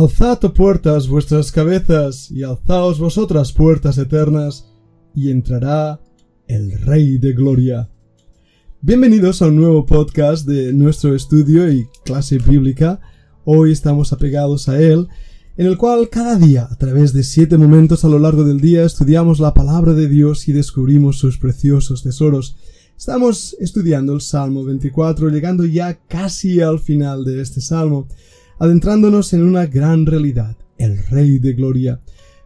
Alzad, puertas, vuestras cabezas, y alzaos vosotras puertas eternas, y entrará el Rey de Gloria. Bienvenidos a un nuevo podcast de nuestro estudio y clase bíblica. Hoy estamos apegados a él, en el cual cada día, a través de siete momentos a lo largo del día, estudiamos la palabra de Dios y descubrimos sus preciosos tesoros. Estamos estudiando el Salmo 24, llegando ya casi al final de este Salmo adentrándonos en una gran realidad, el Rey de Gloria.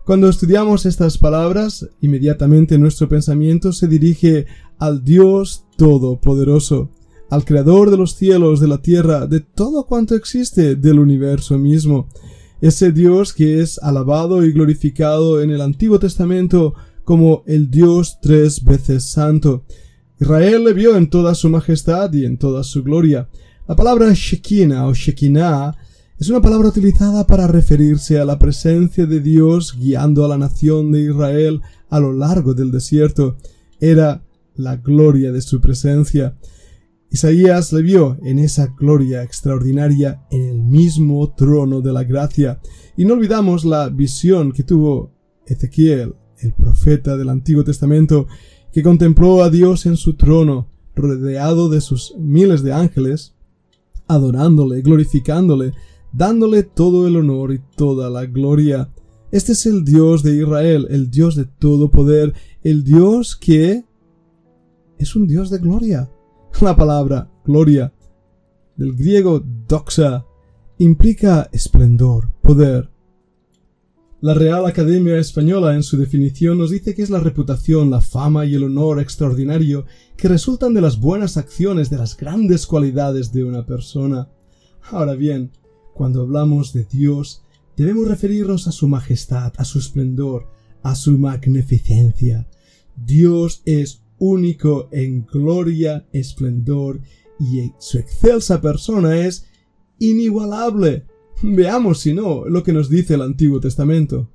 Cuando estudiamos estas palabras, inmediatamente nuestro pensamiento se dirige al Dios Todopoderoso, al Creador de los cielos, de la tierra, de todo cuanto existe, del universo mismo. Ese Dios que es alabado y glorificado en el Antiguo Testamento como el Dios tres veces santo. Israel le vio en toda su majestad y en toda su gloria. La palabra Shekinah o Shekinah es una palabra utilizada para referirse a la presencia de Dios guiando a la nación de Israel a lo largo del desierto. Era la gloria de su presencia. Isaías le vio en esa gloria extraordinaria en el mismo trono de la gracia. Y no olvidamos la visión que tuvo Ezequiel, el profeta del Antiguo Testamento, que contempló a Dios en su trono, rodeado de sus miles de ángeles, adorándole, glorificándole, dándole todo el honor y toda la gloria. Este es el Dios de Israel, el Dios de todo poder, el Dios que es un Dios de gloria. La palabra gloria, del griego doxa, implica esplendor, poder. La Real Academia Española en su definición nos dice que es la reputación, la fama y el honor extraordinario que resultan de las buenas acciones, de las grandes cualidades de una persona. Ahora bien, cuando hablamos de Dios, debemos referirnos a su majestad, a su esplendor, a su magnificencia. Dios es único en gloria, esplendor, y su excelsa persona es inigualable. Veamos, si no, lo que nos dice el Antiguo Testamento.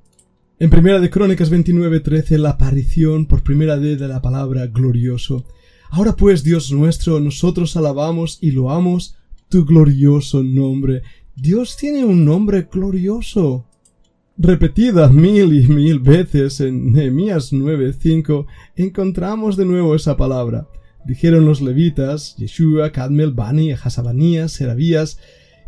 En Primera de Crónicas 29:13 la aparición por primera vez de la palabra glorioso. Ahora pues, Dios nuestro, nosotros alabamos y loamos tu glorioso nombre, Dios tiene un nombre glorioso. Repetida mil y mil veces en Nehemías 9:5 encontramos de nuevo esa palabra. Dijeron los levitas, Yeshua, Cadmel, Bani, Hasabanías, Serabías,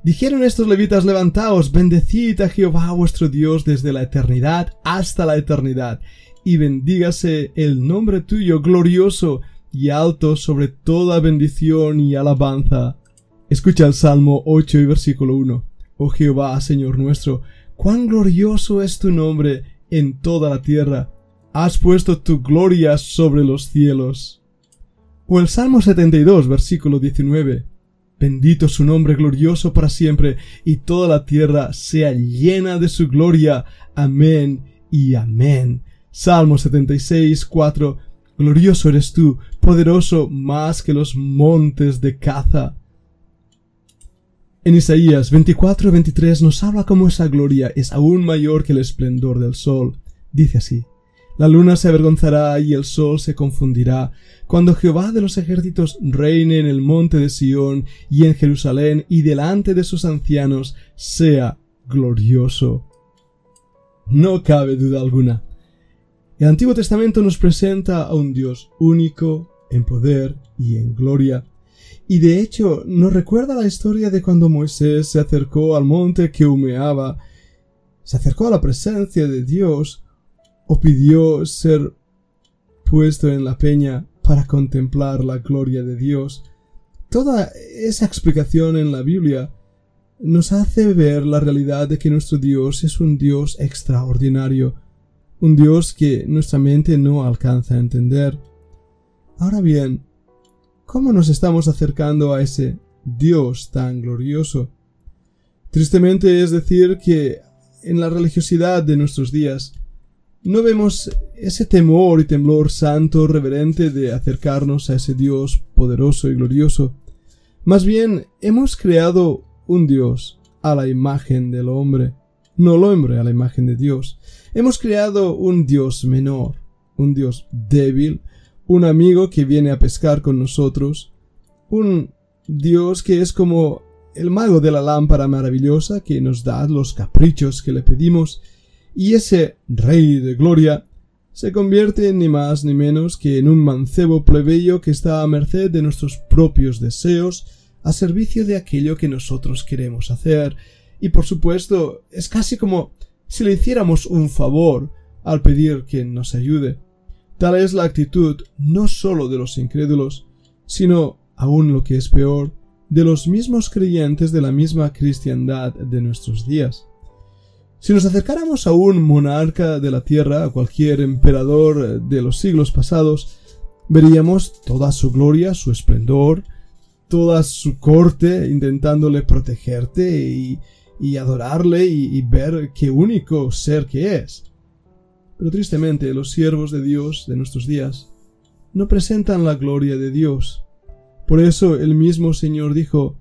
dijeron estos levitas, levantaos, bendecid a Jehová vuestro Dios desde la eternidad hasta la eternidad, y bendígase el nombre tuyo glorioso y alto sobre toda bendición y alabanza. Escucha el Salmo 8 y versículo 1. Oh Jehová, Señor nuestro, cuán glorioso es tu nombre en toda la tierra. Has puesto tu gloria sobre los cielos. O el Salmo 72, versículo 19. Bendito su nombre glorioso para siempre, y toda la tierra sea llena de su gloria. Amén y amén. Salmo 76, 4. Glorioso eres tú, poderoso más que los montes de caza. En Isaías 24-23 nos habla cómo esa gloria es aún mayor que el esplendor del sol. Dice así, La luna se avergonzará y el sol se confundirá, cuando Jehová de los ejércitos reine en el monte de Sión y en Jerusalén y delante de sus ancianos sea glorioso. No cabe duda alguna. El Antiguo Testamento nos presenta a un Dios único, en poder y en gloria, y de hecho nos recuerda la historia de cuando Moisés se acercó al monte que humeaba, se acercó a la presencia de Dios, o pidió ser puesto en la peña para contemplar la gloria de Dios. Toda esa explicación en la Biblia nos hace ver la realidad de que nuestro Dios es un Dios extraordinario, un Dios que nuestra mente no alcanza a entender. Ahora bien, ¿Cómo nos estamos acercando a ese Dios tan glorioso? Tristemente es decir que en la religiosidad de nuestros días no vemos ese temor y temblor santo reverente de acercarnos a ese Dios poderoso y glorioso. Más bien hemos creado un Dios a la imagen del hombre, no el hombre a la imagen de Dios. Hemos creado un Dios menor, un Dios débil, un amigo que viene a pescar con nosotros, un Dios que es como el mago de la lámpara maravillosa que nos da los caprichos que le pedimos, y ese rey de gloria se convierte ni más ni menos que en un mancebo plebeyo que está a merced de nuestros propios deseos, a servicio de aquello que nosotros queremos hacer, y por supuesto es casi como si le hiciéramos un favor al pedir que nos ayude. Tal es la actitud no sólo de los incrédulos, sino, aún lo que es peor, de los mismos creyentes de la misma cristiandad de nuestros días. Si nos acercáramos a un monarca de la tierra, a cualquier emperador de los siglos pasados, veríamos toda su gloria, su esplendor, toda su corte intentándole protegerte y, adorarle y, y ver qué único ser que es. Pero tristemente los siervos de Dios de nuestros días no presentan la gloria de Dios. Por eso el mismo Señor dijo,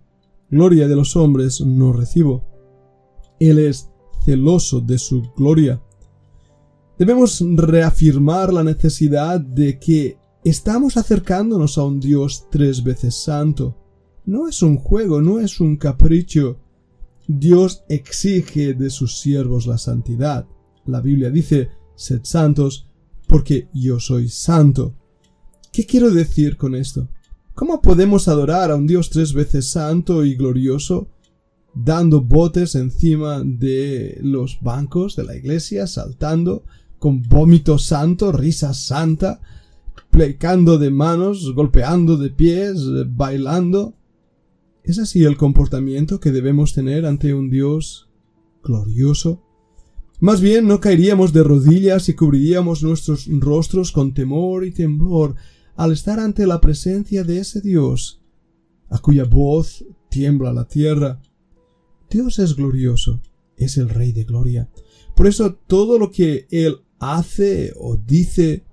Gloria de los hombres no recibo. Él es celoso de su gloria. Debemos reafirmar la necesidad de que estamos acercándonos a un Dios tres veces santo. No es un juego, no es un capricho. Dios exige de sus siervos la santidad. La Biblia dice, sed santos, porque yo soy santo. ¿Qué quiero decir con esto? ¿Cómo podemos adorar a un Dios tres veces santo y glorioso dando botes encima de los bancos de la iglesia, saltando, con vómito santo, risa santa, plecando de manos, golpeando de pies, bailando. ¿Es así el comportamiento que debemos tener ante un Dios glorioso? Más bien no caeríamos de rodillas y cubriríamos nuestros rostros con temor y temblor al estar ante la presencia de ese Dios, a cuya voz tiembla la tierra, Dios es glorioso, es el Rey de Gloria. Por eso todo lo que Él hace o dice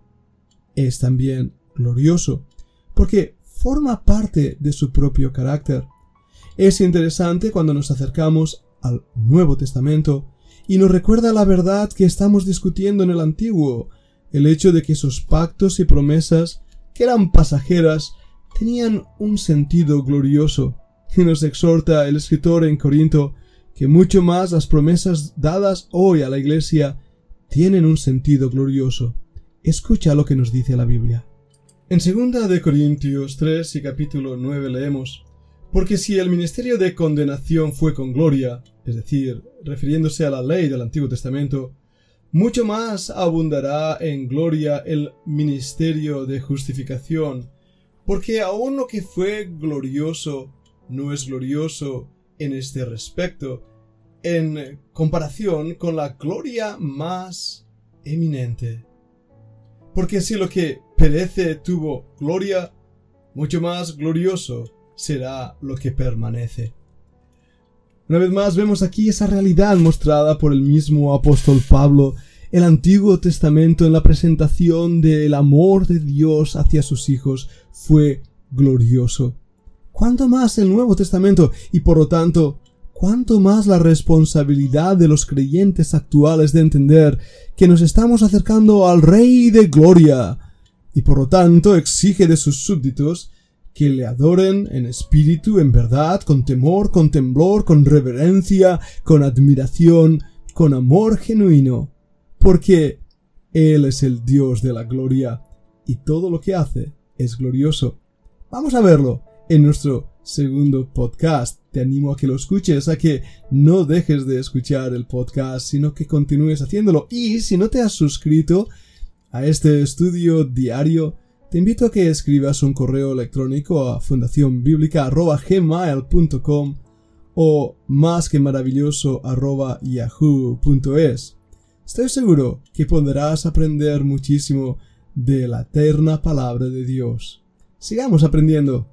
es también glorioso, porque forma parte de su propio carácter. Es interesante cuando nos acercamos al Nuevo Testamento y nos recuerda la verdad que estamos discutiendo en el Antiguo, el hecho de que esos pactos y promesas, que eran pasajeras, tenían un sentido glorioso y nos exhorta el escritor en Corinto que mucho más las promesas dadas hoy a la Iglesia tienen un sentido glorioso. Escucha lo que nos dice la Biblia. En 2 de Corintios 3 y capítulo 9 leemos Porque si el ministerio de condenación fue con gloria, es decir, refiriéndose a la ley del Antiguo Testamento, mucho más abundará en gloria el ministerio de justificación, porque aun lo que fue glorioso no es glorioso en este respecto, en comparación con la gloria más eminente. Porque si lo que perece tuvo gloria, mucho más glorioso será lo que permanece. Una vez más vemos aquí esa realidad mostrada por el mismo apóstol Pablo, el Antiguo Testamento en la presentación del amor de Dios hacia sus hijos fue glorioso. Cuánto más el Nuevo Testamento y por lo tanto, cuánto más la responsabilidad de los creyentes actuales de entender que nos estamos acercando al Rey de Gloria y por lo tanto exige de sus súbditos que le adoren en espíritu, en verdad, con temor, con temblor, con reverencia, con admiración, con amor genuino, porque Él es el Dios de la gloria y todo lo que hace es glorioso. Vamos a verlo en nuestro segundo podcast. Te animo a que lo escuches, a que no dejes de escuchar el podcast, sino que continúes haciéndolo. Y si no te has suscrito a este estudio diario, te invito a que escribas un correo electrónico a fundacionbiblica.gmail.com o más que maravilloso yahoo.es. Estoy seguro que podrás aprender muchísimo de la eterna palabra de Dios. Sigamos aprendiendo.